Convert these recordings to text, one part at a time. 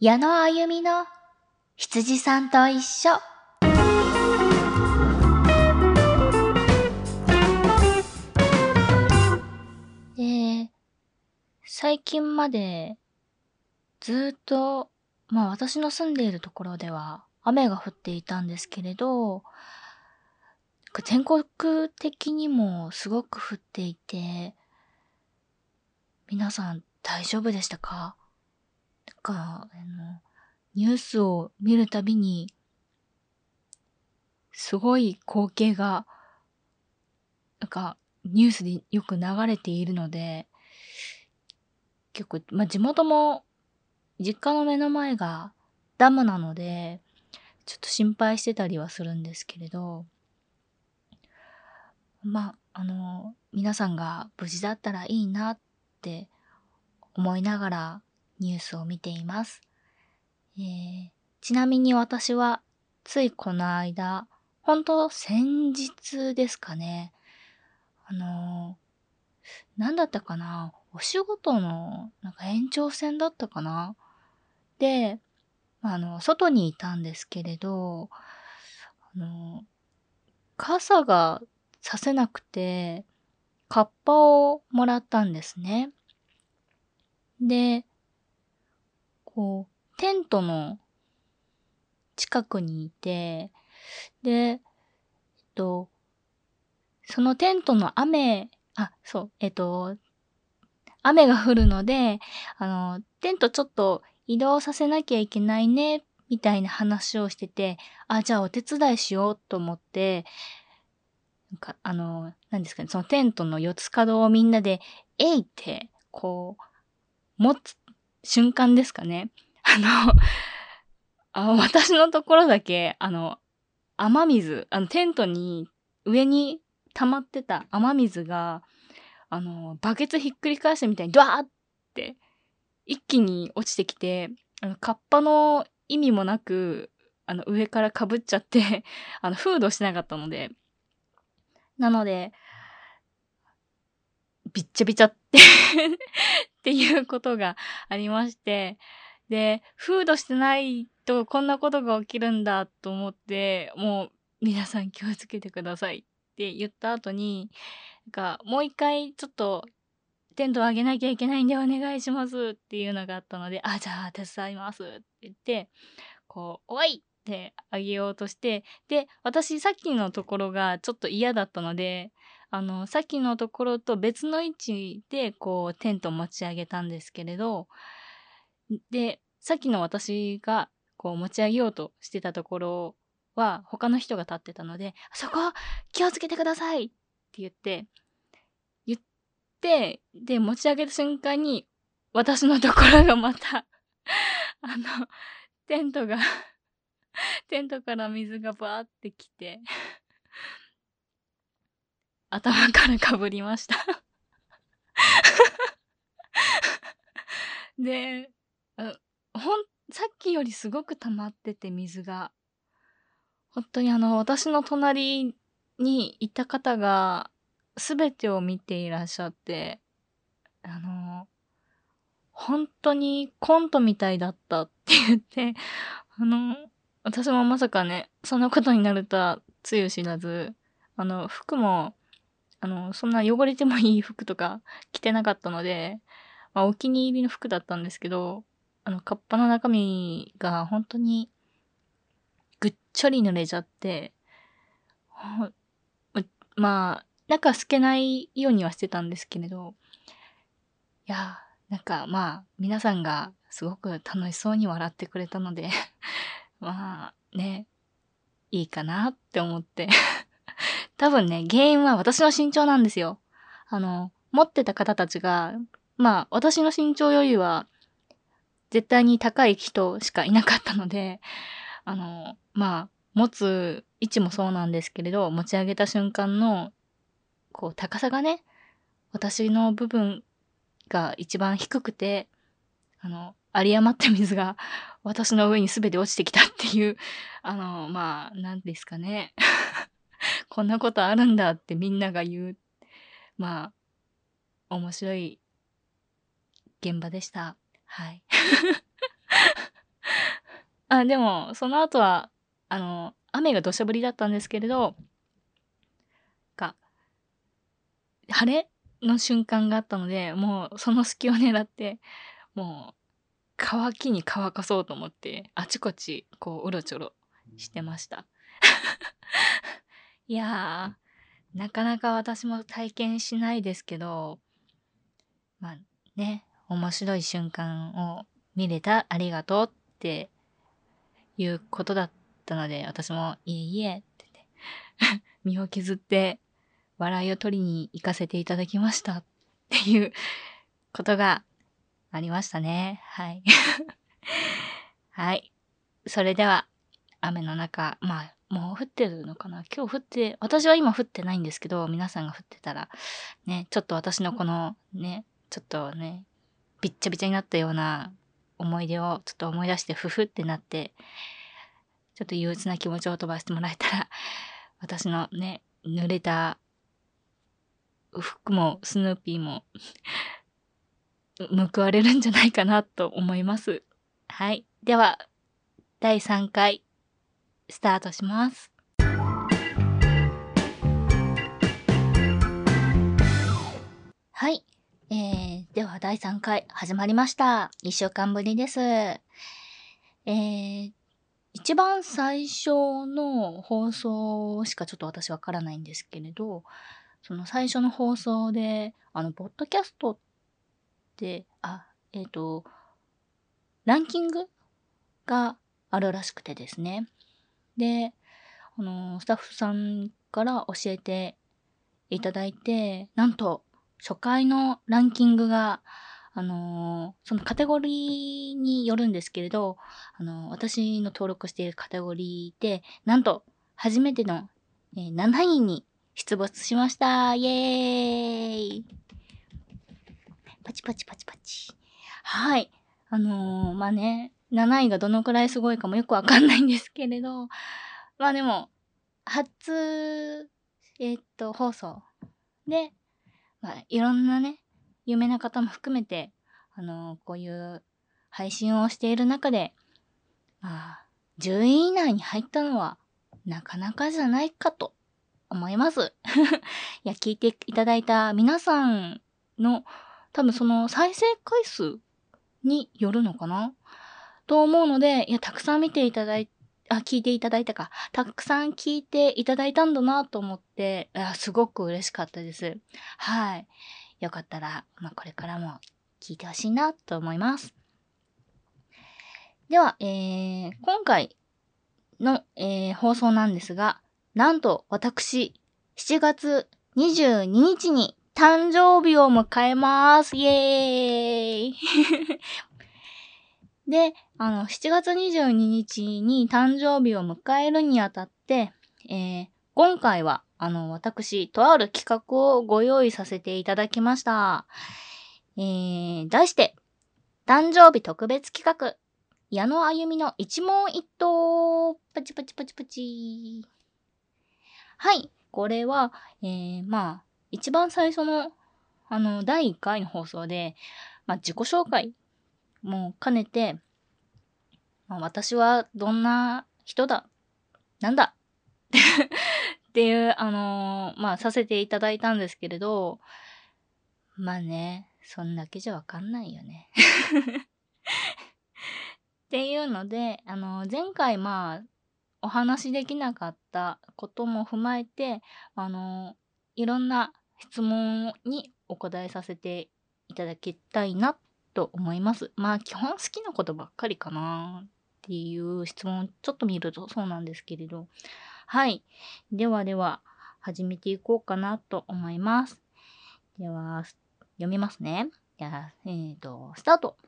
矢野あゆみの羊さんと一緒。で、最近までずっと、まあ私の住んでいるところでは雨が降っていたんですけれど、全国的にもすごく降っていて、皆さん大丈夫でしたか？か、あの、ニュースを見るたびに、すごい光景が、なんか、ニュースでよく流れているので、結構、まあ、地元も、実家の目の前がダムなので、ちょっと心配してたりはするんですけれど、まあ、あの、皆さんが無事だったらいいなって思いながらニュースを見ています。えー、ちなみに私はついこの間、本当先日ですかね。あのー、何だったかな？お仕事のなんか延長線だったかな？で、あの、外にいたんですけれど、あの、傘がさせなくて、カッパをもらったんですね。で、こう、テントの近くにいて、で、えっと、そのテントの雨、あ、そう、えっと、雨が降るので、あの、テントちょっと移動させなきゃいけないね、みたいな話をしてて、あ、じゃあお手伝いしようと思って、なんか、あの、何ですかね、そのテントの四つ角をみんなで、えいって、こう、持つ瞬間ですかね。あの、あ私のところだけ、あの、雨水、あの、テントに、上に溜まってた雨水が、あの、バケツひっくり返したみたいに、ドワーって、一気に落ちてきて、あの、カッパの意味もなく、あの、上から被っちゃって あの、フードしなかったので、なので、びっちゃびちゃって っていうことがありまして、で、フードしてないとこんなことが起きるんだと思って、もう皆さん気をつけてくださいって言った後に、なんかもう一回ちょっとテントを上げなきゃいけないんでお願いしますっていうのがあったので、あ、じゃあ手伝いますって言って、こう、おいってあげようとして、で、私さっきのところがちょっと嫌だったので、あの、さっきのところと別の位置で、こう、テント持ち上げたんですけれど、で、さっきの私が、こう、持ち上げようとしてたところは、他の人が立ってたので、そこ、気をつけてくださいって言って、言って、で、持ち上げた瞬間に、私のところがまた あの、テントがテントから水がバーってきて頭からかぶりましたで、ほん、さっきよりすごく溜まってて水が。本当にあの、私の隣にいた方が全てを見ていらっしゃって、あの、本当にコントみたいだったって言って、あの、私もまさかね、そんなことになるとはつゆ知らず、あの、服も、あの、そんな汚れてもいい服とか 着てなかったので、まあ、お気に入りの服だったんですけど、あの、カッパの中身が本当にぐっちょり濡れちゃって、まあ、中透けないようにはしてたんですけれど、いや、なんかまあ、皆さんがすごく楽しそうに笑ってくれたので まあね、いいかなって思って。多分ね、原因は私の身長なんですよ。あの、持ってた方たちが、まあ、私の身長よりは、絶対に高い人しかいなかったので、あの、まあ、持つ位置もそうなんですけれど、持ち上げた瞬間の、こう、高さがね、私の部分が一番低くて、あの、有り余った水が私の上に全て落ちてきたっていう、あの、まあ、何ですかね。こんなことあるんだってみんなが言う、まあ、面白い現場でした。はい。あ、でも、その後は、あの、雨が土砂降りだったんですけれど、が、晴れの瞬間があったので、もうその隙を狙って、もう、乾きに乾かそうと思って、あちこち、こう、うろちょろしてました。いやー、なかなか私も体験しないですけど、まあね、面白い瞬間を見れたありがとうっていうことだったので、私も、いえいえ、ってね、身を削って笑いを取りに行かせていただきましたっていうことがありましたね。はい。はい。それでは、雨の中、まあ、もう降ってるのかな？今日降って、私は今降ってないんですけど、皆さんが降ってたら、ね、ちょっと私のこのね、ちょっとね、びっちゃびちゃになったような思い出をちょっと思い出してふふってなって、ちょっと憂鬱な気持ちを飛ばしてもらえたら、私のね、濡れた服もスヌーピーも 報われるんじゃないかなと思います。はい。では、第3回、スタートします。はい。えー、では第3回始まりました。1週間ぶりです。えー、一番最初の放送しかちょっと私わからないんですけれど、その最初の放送で、あの、ポッドキャストって、あ、えっ、ー、と、ランキングがあるらしくてですね。で、あの、スタッフさんから教えていただいて、なんと、初回のランキングが、あのー、そのカテゴリーによるんですけれど、あのー、私の登録しているカテゴリーで、なんと、初めての、えー、7位に出没しました。イエーイパチパチパチパチ。はい。あの、まあね、7位がどのくらいすごいかもよくわかんないんですけれど、まあでも、初、えー、っと、放送。で、まあ、いろんなね、有名な方も含めて、あの、こういう配信をしている中で、まあ、10位以内に入ったのは、なかなかじゃないかと思います。いや、聞いていただいた皆さんの、多分その再生回数によるのかな。と思うので、いや、たくさん見ていただいあ、聞いていただいたか。たくさん聞いていただいたんだなと思って、あすごく嬉しかったです。はい。よかったら、まあ、これからも聞いてほしいなと思います。では、えー、今回の、えー、放送なんですが、なんと私、7月22日に誕生日を迎えます。イエーイ で、あの、7月22日に誕生日を迎えるにあたって、えー、今回は、あの、私、とある企画をご用意させていただきました。えー、題して、誕生日特別企画、矢野あゆみの一問一答、パチパチパチパチ。はい、これは、えー、まあ、一番最初の、あの、第1回の放送で、まあ、自己紹介も兼ねて、まあ、私はどんな人だ？なんだ？っていう、あのー、まあ、させていただいたんですけれど、まあね、そんだけじゃわかんないよね。っていうので、あのー、前回まあ、お話しできなかったことも踏まえて、あのー、いろんな質問にお答えさせていただきたいなと思います。まあ基本好きなことばっかりかな。っていう質問ちょっと見るとそうなんですけれど。はい。ではでは始めていこうかなと思います。では、読みますね。じゃあ、えっ、ー、と、スタート。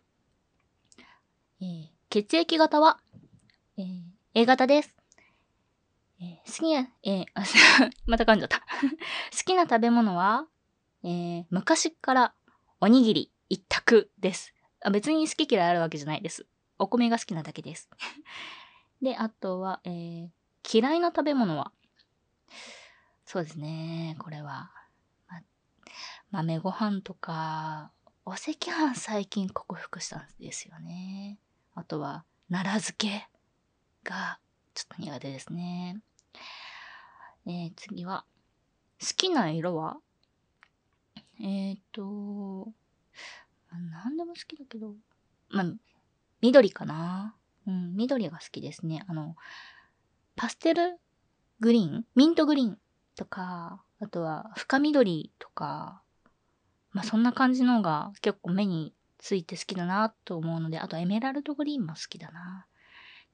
えー、血液型は、えー、A 型です。え、好きな、えー、また噛んじゃった 好きな食べ物は、えー、昔からおにぎり一択です。あ別に好き嫌いあるわけじゃないです。お米が好きなだけです。で、あとは、えー、嫌いな食べ物は？そうですね、これは。ま、豆ご飯とか、お赤飯最近克服したんですよね。あとは、奈良漬け。が、ちょっと苦手ですね。えー、次は、好きな色は？えっ、ー、と、何でも好きだけど、まあ、緑かな？うん、緑が好きですね。あの、パステル？グリーン？ミントグリーンとか、あとは深緑とか、まあそんな感じのが結構目について好きだなと思うので、あとエメラルドグリーンも好きだな。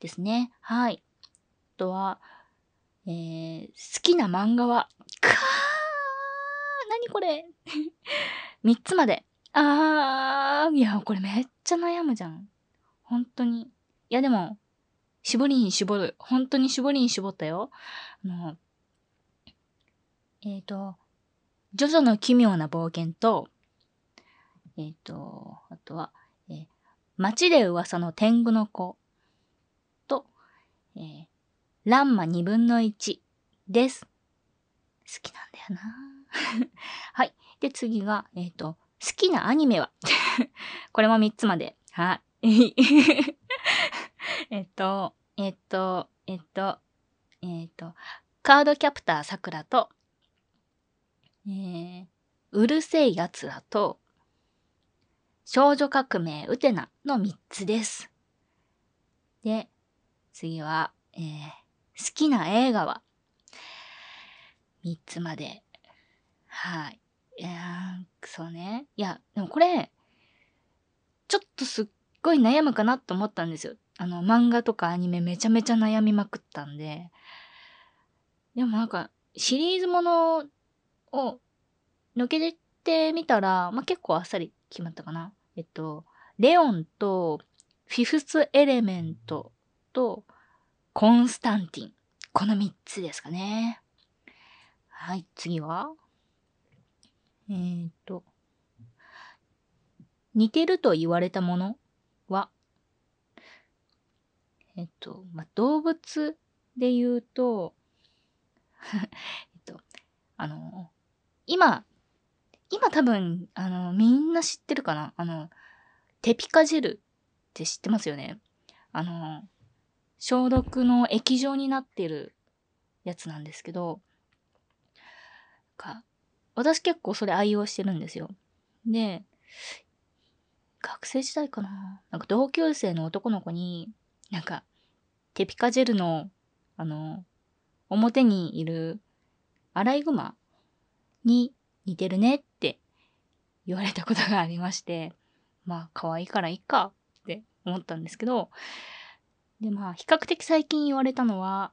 ですね。はい。あとは、えー、好きな漫画は、かー何これ ?3 つまで。あー、いや、これめっちゃ悩むじゃん。本当に。いや、でも、絞りに絞る。本当に絞りに絞ったよ。あの、えっ、ー、と、ジョジョの奇妙な冒険と、えっ、ー、と、あとは、えー、街で噂の天狗の子と、えー、ランマ二分の一です。好きなんだよな はい。で、次が、えっ、ー、と、好きなアニメは？これも3つまで。はい。えっと、えっと、えっと、えっと、カードキャプターさくらと、えー、うるせえ奴らと、少女革命ウテナの3つです。で、次は、えー、好きな映画は、3つまで。はい。いやそうね。いや、でもこれ、ちょっとすっごい悩むかなと思ったんですよ。あの、漫画とかアニメめちゃめちゃ悩みまくったんで。でもなんか、シリーズものを抜けてみたら、まあ、結構あっさり決まったかな。えっと、レオンとフィフスエレメントとコンスタンティン。この3つですかね。はい、次は？えー、っと、似てると言われたもの、えっと、まあ、動物で言うと、えっと、あの、今、今多分、あの、みんな知ってるかな？あの、テピカジェルって知ってますよね？あの、消毒の液状になってるやつなんですけど、か、私結構それ愛用してるんですよ。で、学生時代かな？なんか同級生の男の子に、なんか、テピカジェルの、あの、表にいるアライグマに似てるねって言われたことがありまして、まあ可愛いからいいかって思ったんですけど、でまあ比較的最近言われたのは、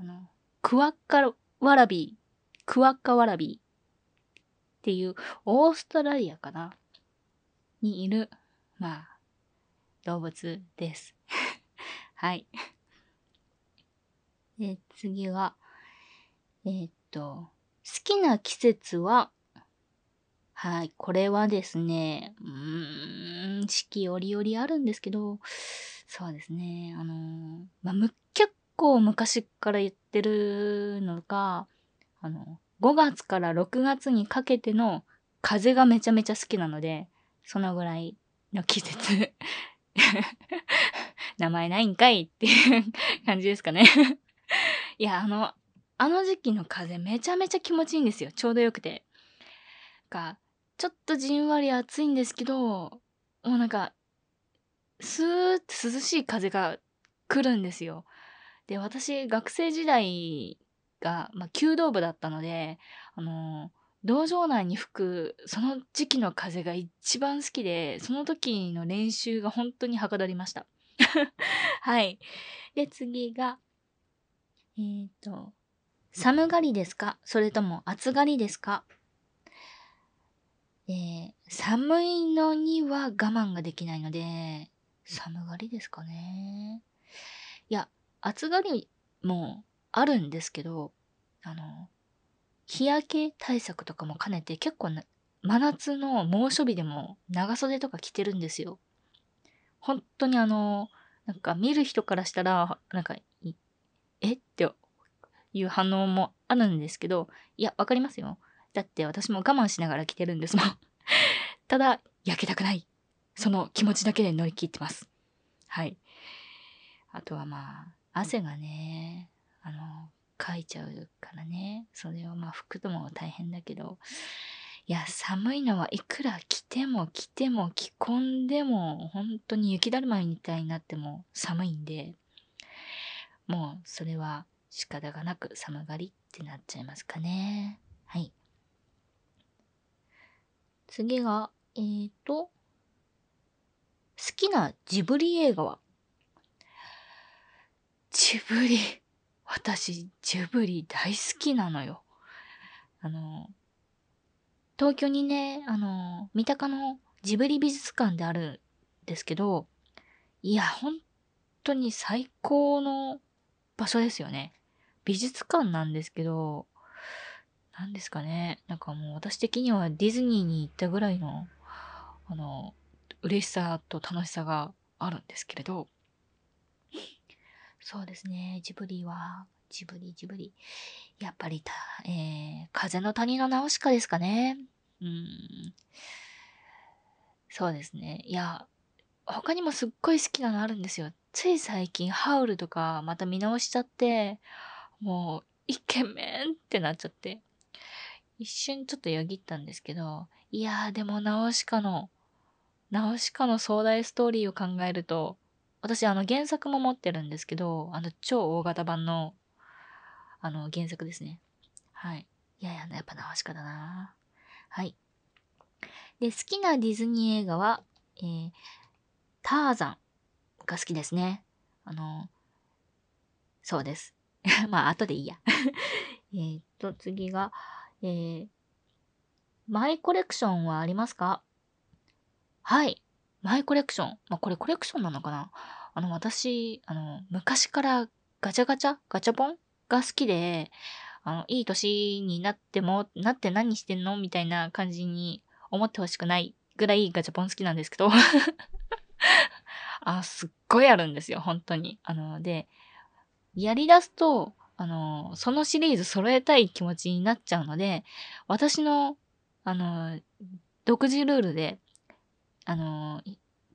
あの、クワッカワラビー、クワッカワラビーっていうオーストラリアかなにいる、まあ、動物です。はい。で、次は、えー、っと、好きな季節は、はい、これはですね、うーん、四季折々あるんですけど、そうですね、あのまあ、結構昔から言ってるのが、あの、5月から6月にかけての風がめちゃめちゃ好きなので、そのぐらいの季節 名前ないんかいっていう感じですかね いや、あの、あの時期の風めちゃめちゃ気持ちいいんですよ。ちょうどよくて。が、ちょっとじんわり暑いんですけど、もうなんか、スーッと涼しい風が来るんですよ。で、私、学生時代が、まあ、弓道部だったので、あの道場内に吹くその時期の風が一番好きで、その時の練習が本当にはかどりました。はい。で、次が、えっ、ー、と、寒がりですか？それとも暑がりですか？えー、寒いのには我慢ができないので、寒がりですかね。いや、暑がりもあるんですけど、あの、日焼け対策とかも兼ねて結構、真夏の猛暑日でも長袖とか着てるんですよ。本当にあの、なんか見る人からしたら、なんか、え？っていう反応もあるんですけど、いや、わかりますよ。だって私も我慢しながら着てるんですもん。ただ、焼けたくない。その気持ちだけで乗り切ってます。はい。あとはまあ、汗がね、あの、かいちゃうからね。それをまあ拭くのも大変だけど、いや、寒いのはいくら着ても着ても着込んでも、本当に雪だるまみたいになっても寒いんで、もうそれは仕方がなく寒がりってなっちゃいますかね。はい。次が、えーと、好きなジブリ映画は？ジブリ、私、ジブリ大好きなのよ。あの、東京にね、あの、三鷹のジブリ美術館であるんですけど、いや、本当に最高の場所ですよね。美術館なんですけど、何ですかね。なんかもう私的にはディズニーに行ったぐらいの、あの、嬉しさと楽しさがあるんですけれど、そうですね、ジブリは、ジブリ、ジブリ。やっぱりた、えー、風の谷のナウシカですかね。うん。そうですね。いや、他にもすっごい好きなのあるんですよ。つい最近、ハウルとかまた見直しちゃって、もう、イケメンってなっちゃって。一瞬ちょっとよぎったんですけど、いやーでもナウシカの、ナウシカの壮大ストーリーを考えると、私あの原作も持ってるんですけど、あの超大型版のあの、原作ですね。はい。いやいや、やっぱ直し方だなはい。で、好きなディズニー映画は、えー、ターザンが好きですね。あの、そうです。まあ、後でいいや。えっと、次が、えー、マイコレクションはありますか？はい。マイコレクション。まあ、これコレクションなのかな？あの、私、あの、昔からガチャガチャ？ガチャポン？が好きで、あの、いい年になっても、なって何してんの？みたいな感じに思ってほしくないぐらいガチャポン好きなんですけど あ、すっごいあるんですよ、本当に。あの、で、やり出すと、あの、そのシリーズ揃えたい気持ちになっちゃうので、私の、あの、独自ルールで、あの、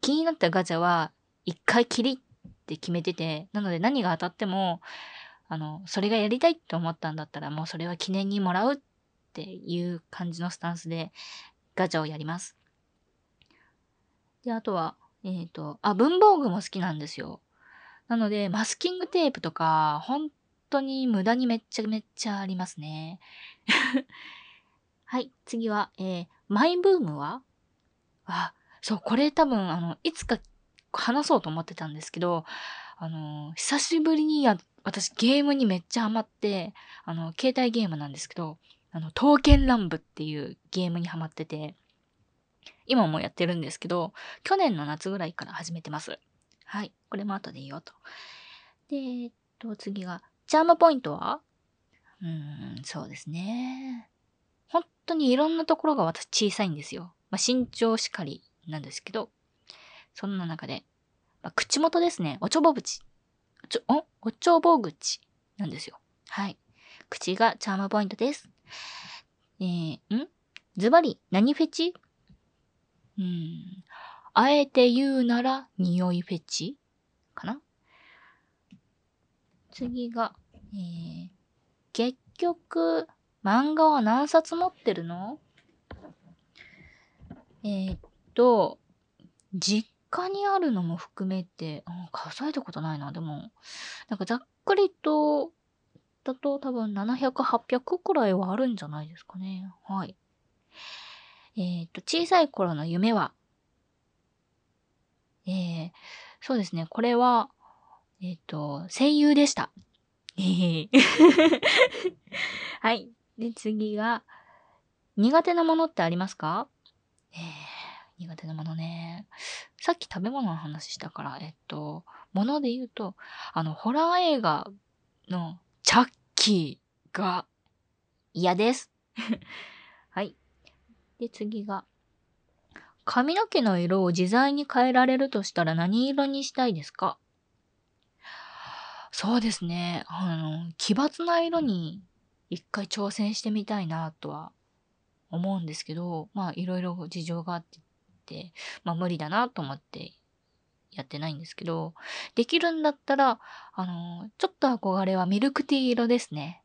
気になったガチャは、一回きりって決めてて、なので何が当たっても、あの、それがやりたいって思ったんだったら、もうそれは記念にもらうっていう感じのスタンスでガチャをやります。で、あとは、えっ、ー、と、あ、文房具も好きなんですよ。なので、マスキングテープとか、本当に無駄にめっちゃめっちゃありますね。はい、次は、えー、マイブームは？あ、そう、これ多分、あの、いつか話そうと思ってたんですけど、あの、久しぶりにやっ私ゲームにめっちゃハマって、あの、携帯ゲームなんですけど、あの、刀剣乱舞っていうゲームにハマってて、今もやってるんですけど、去年の夏ぐらいから始めてます。はい。これも後でいいよと。で、えっと、次が、チャームポイントは？うーん、そうですね。本当にいろんなところが私小さいんですよ。まあ、身長しかりなんですけど、そんな中で、まあ、口元ですね。おちょぼ口。ちょ、おおちょぼ口なんですよ。はい。口がチャームポイントです。えー、ん？ズバリ、何フェチ？うん。あえて言うなら、匂いフェチかな？次が、えー、結局、漫画は何冊持ってるの？えー、っと、実家にあるのも含めて、うん数えたことないな。でも、なんかざっくりと、だと多分700、800くらいはあるんじゃないですかね。はい。えっ、と、小さい頃の夢は、えー、そうですね。これは、えっ、と、声優でした。えはい。で、次が、苦手なものってありますか？えー苦手なものね。さっき食べ物の話したから、えっと、もので言うと、あの、ホラー映画のチャッキーが嫌です。はい。で、次が、髪の毛の色を自在に変えられるとしたら何色にしたいですか？そうですね。あの、奇抜な色に一回挑戦してみたいなとは思うんですけど、まあいろいろ事情があって、まあ無理だなと思ってやってないんですけど、できるんだったら、あの、ちょっと憧れはミルクティー色ですね。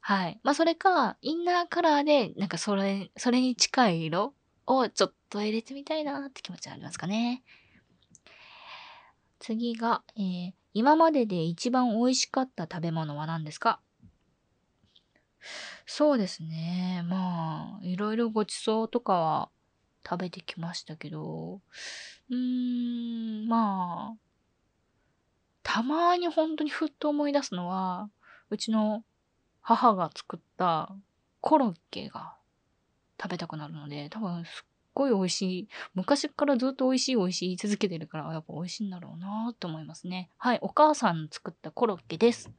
はい。まあ、それか、インナーカラーで、なんかそれ、それに近い色をちょっと入れてみたいなって気持ちはありますかね。次が、えー、今までで一番美味しかった食べ物は何ですか？そうですね。まあ、いろいろごちそうとかは食べてきましたけど、うーん、まあ、たまに本当にふっと思い出すのは、うちの母が作ったコロッケが食べたくなるので、多分すっごい美味しい。昔からずっと美味しい美味しい言い続けてるから、やっぱ美味しいんだろうなって思いますね。はい、お母さん作ったコロッケです。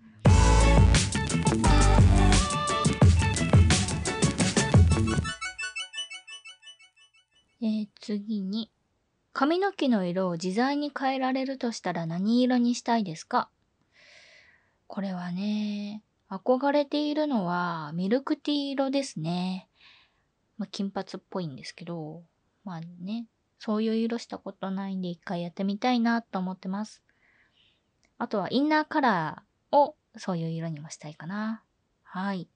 えー、次に、髪の毛の色を自在に変えられるとしたら何色にしたいですか？これはね、憧れているのはミルクティー色ですね。まあ、金髪っぽいんですけど、まあね、そういう色したことないんで一回やってみたいなと思ってます。あとはインナーカラーをそういう色にもしたいかな。はい。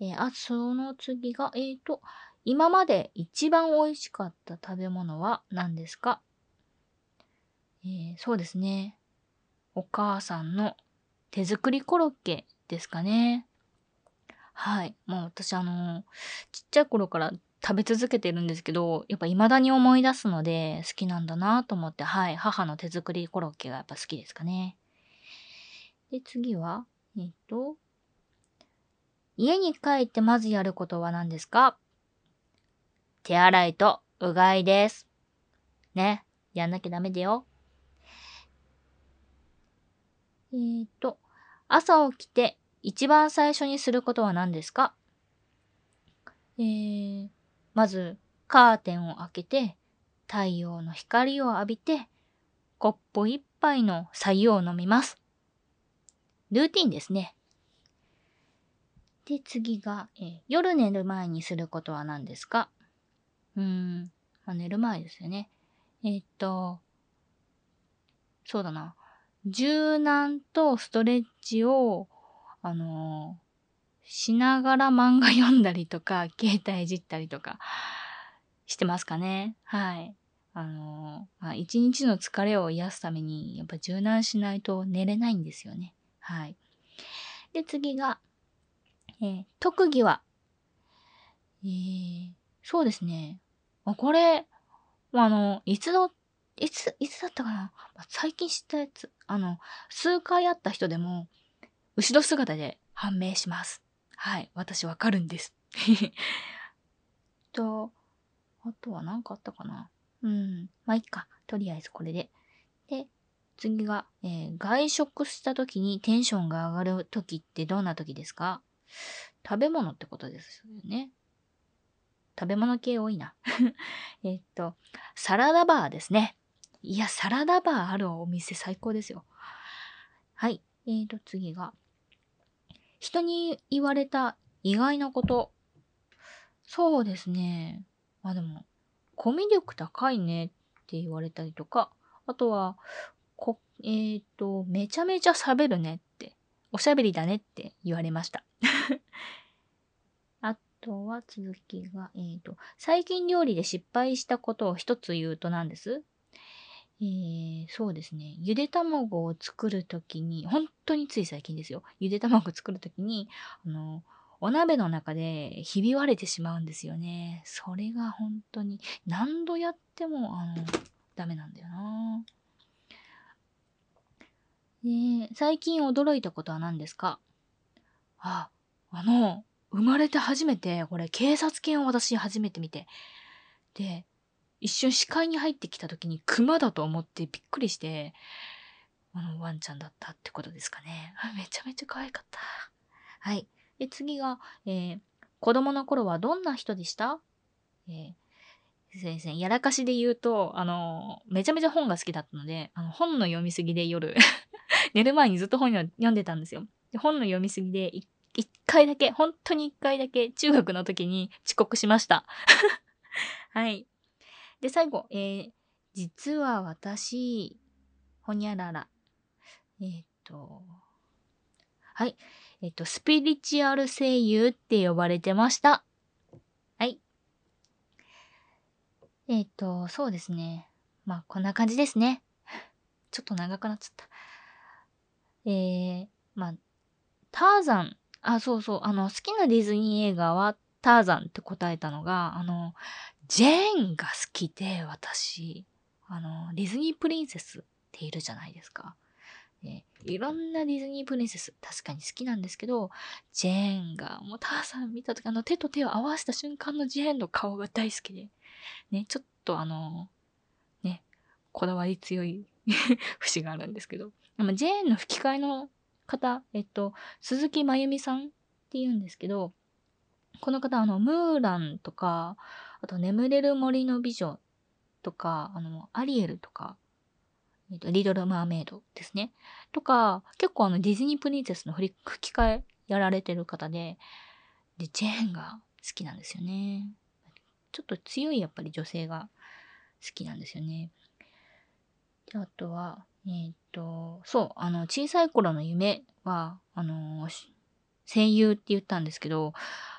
えー、あ、その次が、えっ、ー、と、今まで一番美味しかった食べ物は何ですか？えー、そうですね。お母さんの手作りコロッケですかね。はい。もう私あの、ちっちゃい頃から食べ続けてるんですけど、やっぱ未だに思い出すので好きなんだなと思って、はい。母の手作りコロッケがやっぱ好きですかね。で、次は、えっと、家に帰ってまずやることは何ですか？手洗いとうがいです。ね。やんなきゃダメだよ。えっ、と、朝起きて一番最初にすることは何ですか？えー、まず、カーテンを開けて、太陽の光を浴びて、コップ一杯の白湯を飲みます。ルーティンですね。で、次が、えー、夜寝る前にすることは何ですか？うん、まあ、寝る前ですよね。え、っと、そうだな。柔軟とストレッチをあのー、しながら漫画読んだりとか、携帯いじったりとか、してますかね。はい。あのー、まあ、一日の疲れを癒すために、やっぱ柔軟しないと寝れないんですよね。はい。で、次が、えー、特技は、えー、そうですね。あ、これ、あの、いつの、いつ、いつだったかな？最近知ったやつ。あの、数回会った人でも、後ろ姿で判明します。はい。私わかるんです。と、あとは何かあったかな？うん。まあ、いっか。とりあえずこれで。で、次が、えー、外食した時にテンションが上がる時ってどんな時ですか？食べ物ってことですよね。食べ物系多いな。えっと、サラダバーですね。いや、サラダバーあるお店最高ですよ。はい。えーと、次が、人に言われた意外なこと。そうですね。まあでも、コミュ力高いねって言われたりとか、あとは、こ、えっ、ー、と、めちゃめちゃ喋るねって、おしゃべりだねって言われました。とは続きが、えっ、ー、と、最近料理で失敗したことを一つ言うと何ですえー、そうですね。ゆで卵を作るときに、本当につい最近ですよ。ゆで卵作るときに、あの、お鍋の中でひび割れてしまうんですよね。それが本当に何度やっても、あの、ダメなんだよな。で、最近驚いたことは何ですか？あ、あの、生まれて初めて、これ警察犬を私初めて見て。で、一瞬視界に入ってきた時に熊だと思ってびっくりして、あのワンちゃんだったってことですかね。めちゃめちゃ可愛かった。はい。で、次が、えー、子供の頃はどんな人でした？えー、先生、やらかしで言うと、あの、めちゃめちゃ本が好きだったので、あの、本の読みすぎで夜 寝る前にずっと本読んでたんですよ。で本の読みすぎで、一一回だけ、本当に一回だけ、中学の時に遅刻しました。はい。で、最後、えー、実は私、ほにゃらら。えーっと、はい。えっと、スピリチュアル声優って呼ばれてました。はい。えっと、そうですね。まあ、こんな感じですね。ちょっと長くなっちゃった。えー、まあ、ターザン。あ、そうそう。あの、好きなディズニー映画はターザンって答えたのが、あの、ジェーンが好きで、私。あの、ディズニープリンセスっているじゃないですか。えいろんなディズニープリンセス、確かに好きなんですけど、ジェーンが、もうターザン見たとき、あの手と手を合わせた瞬間のジェーンの顔が大好きで、ね、ちょっとあの、ね、こだわり強い 節があるんですけど、でもジェーンの吹き替えの方、えっと、鈴木まゆみさんって言うんですけど、この方、あの、ムーランとか、あと、眠れる森の美女とか、あの、アリエルとか、えっと、リドル・マーメイドですね。とか、結構あの、ディズニープリンセスの吹き替えやられてる方で、で、ジェーンが好きなんですよね。ちょっと強いやっぱり女性が好きなんですよね。で、あとは、えーっと、そう、あの、小さい頃の夢は、あの、声優って言ったんですけど、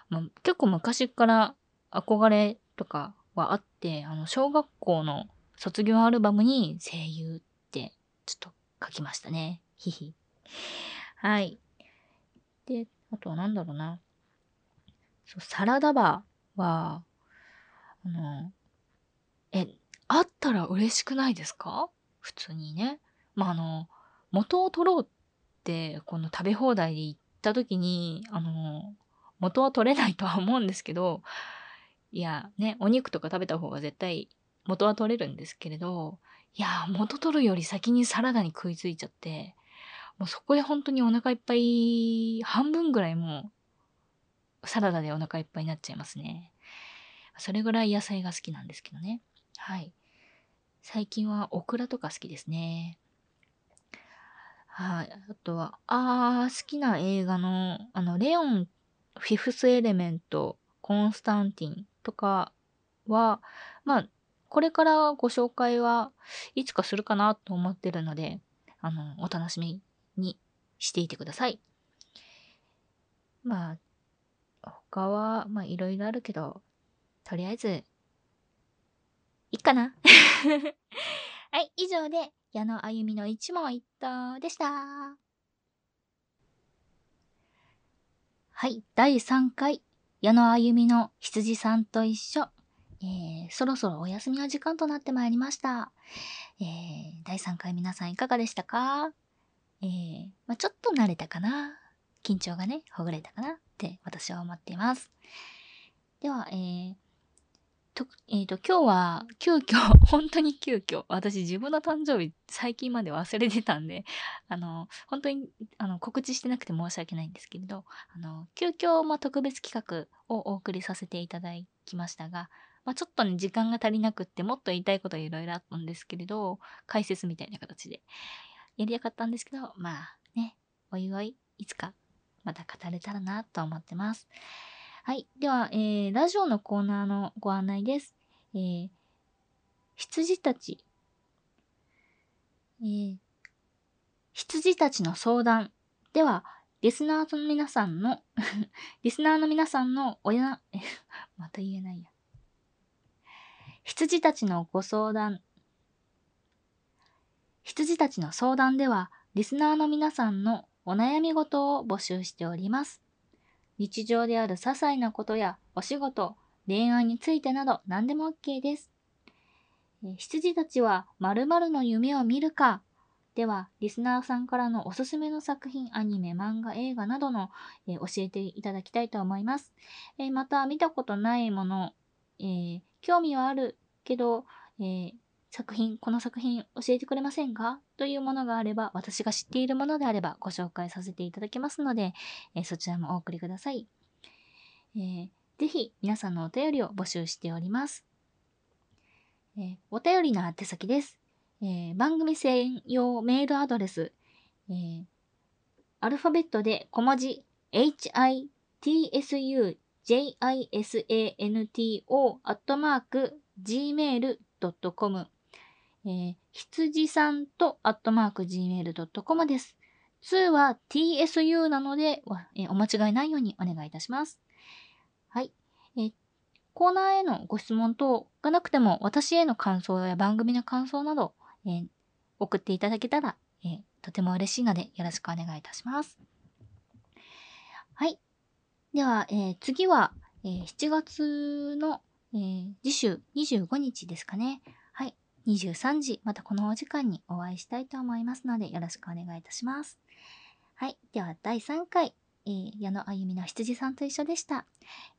まあ、結構昔から憧れとかはあって、あの、小学校の卒業アルバムに声優ってちょっと書きましたね。ひひ。はい。で、あとはなんだろうな。そう、サラダバーは、あの、え、あったら嬉しくないですか？普通にね。まあ、あの、元を取ろうって、この食べ放題で行った時に、あの、元は取れないとは思うんですけど、いや、ね、お肉とか食べた方が絶対元は取れるんですけれど、いや、元取るより先にサラダに食いついちゃって、もうそこで本当にお腹いっぱい、半分ぐらいもう、サラダでお腹いっぱいになっちゃいますね。それぐらい野菜が好きなんですけどね。はい。最近はオクラとか好きですね。はい。あとは、あー、好きな映画の、あの、レオン、フィフスエレメント、コンスタンティンとかは、まあ、これからご紹介はいつかするかなと思ってるので、あの、お楽しみにしていてください。まあ、他は、まあ、いろいろあるけど、とりあえず、いいかな はい、以上で、矢野あゆみの一問一答でした。はい、第3回、矢野あゆみの羊さんと一緒。えー、そろそろお休みの時間となってまいりました。えー、第3回皆さんいかがでしたか？えー、まあ、ちょっと慣れたかな？緊張がね、ほぐれたかな？って私は思っています。では、えー、と、えっ、と、今日は急遽、本当に急遽、私自分の誕生日最近まで忘れてたんで、あの、本当に、あの、告知してなくて申し訳ないんですけれど、あの、急遽、ま、特別企画をお送りさせていただきましたが、まあ、ちょっとね、時間が足りなくって、もっと言いたいこといろいろあったんですけれど、解説みたいな形でやりたかったんですけど、まあね、おいおい、いつかまた語れたらなと思ってます。はい。では、えー、ラジオのコーナーのご案内です。えー、羊たち、えー、羊たちの相談では、リスナーの皆さんの リスナーの皆さんの親、え、また言えないや。羊たちのご相談。羊たちの相談では、リスナーの皆さんのお悩み事を募集しております。日常である些細なことやお仕事、恋愛についてなど何でも OK です。えー羊たちは〇〇の夢を見るかでは、リスナーさんからのおすすめの作品、アニメ、漫画、映画などの、えー教えていただきたいと思います。えーまた、見たことないもの、えー興味はあるけど、えー作品、この作品教えてくれませんかというものがあれば、私が知っているものであればご紹介させていただきますので、えーそちらもお送りください。えーぜひ皆さんのお便りを募集しております。えーお便りの宛先です。えー番組専用メールアドレス、えーアルファベットで小文字 hitsujisanto アットマーク gmail.com えー、羊さんと、アットマーク gmail.com です。2は tsu なので、えー、お間違いないようにお願いいたします。はい。えー、コーナーへのご質問等がなくても、私への感想や番組の感想など、えー、送っていただけたら、えー、とても嬉しいので、よろしくお願いいたします。はい。では、えー、次は、えー、7月の、えー、次週25日ですかね。23時、またこのお時間にお会いしたいと思いますので、よろしくお願いいたします。はい。では、第3回、えー、矢野あゆみの羊さんと一緒でした。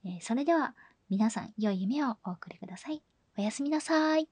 えー、それでは、皆さん、良い夢をお送りください。おやすみなさい。